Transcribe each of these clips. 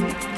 Bye.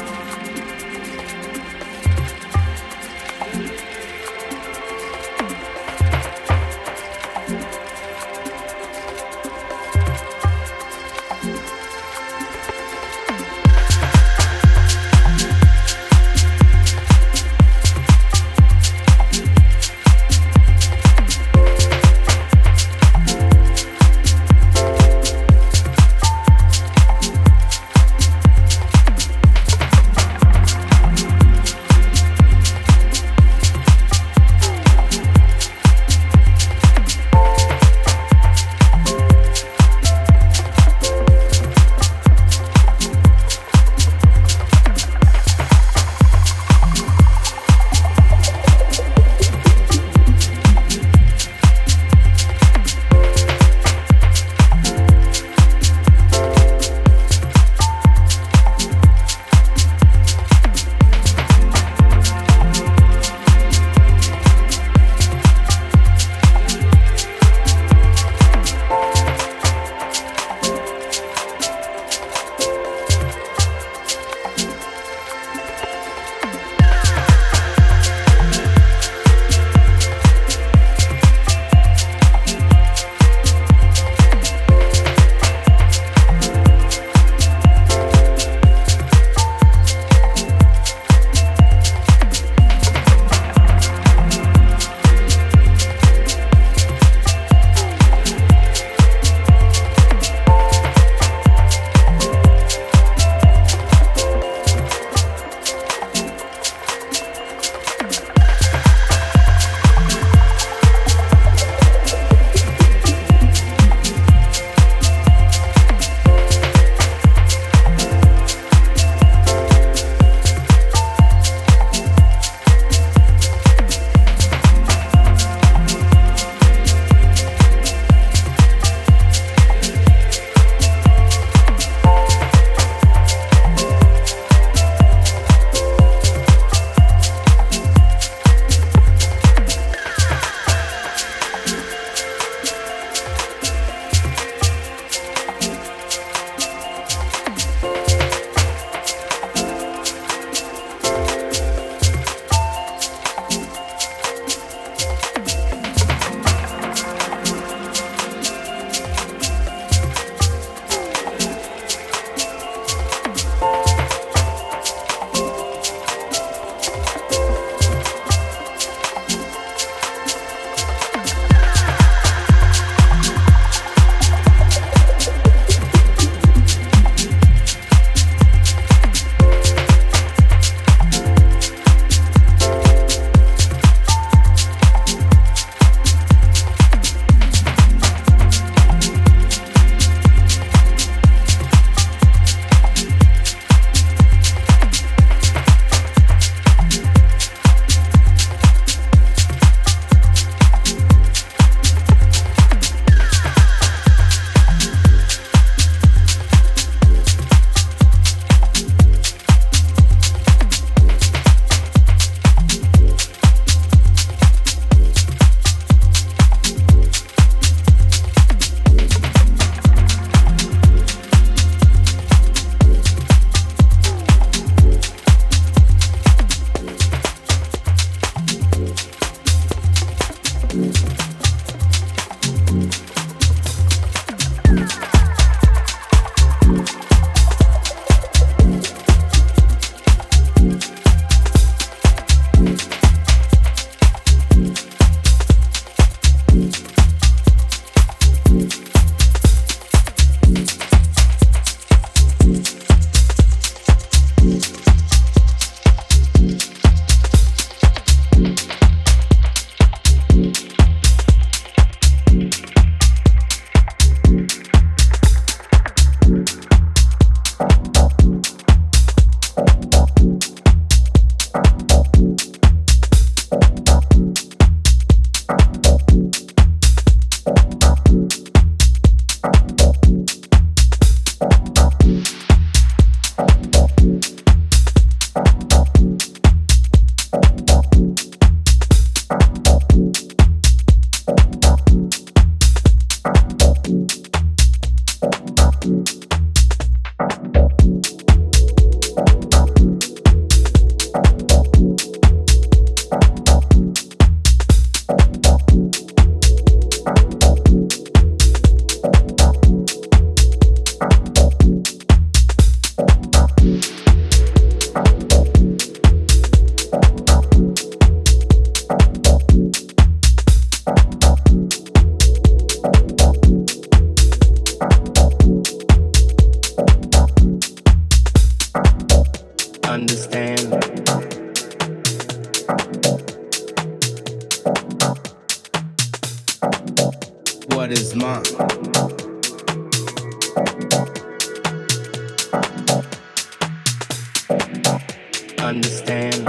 Understand.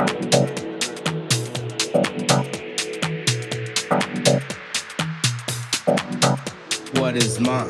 What is mine?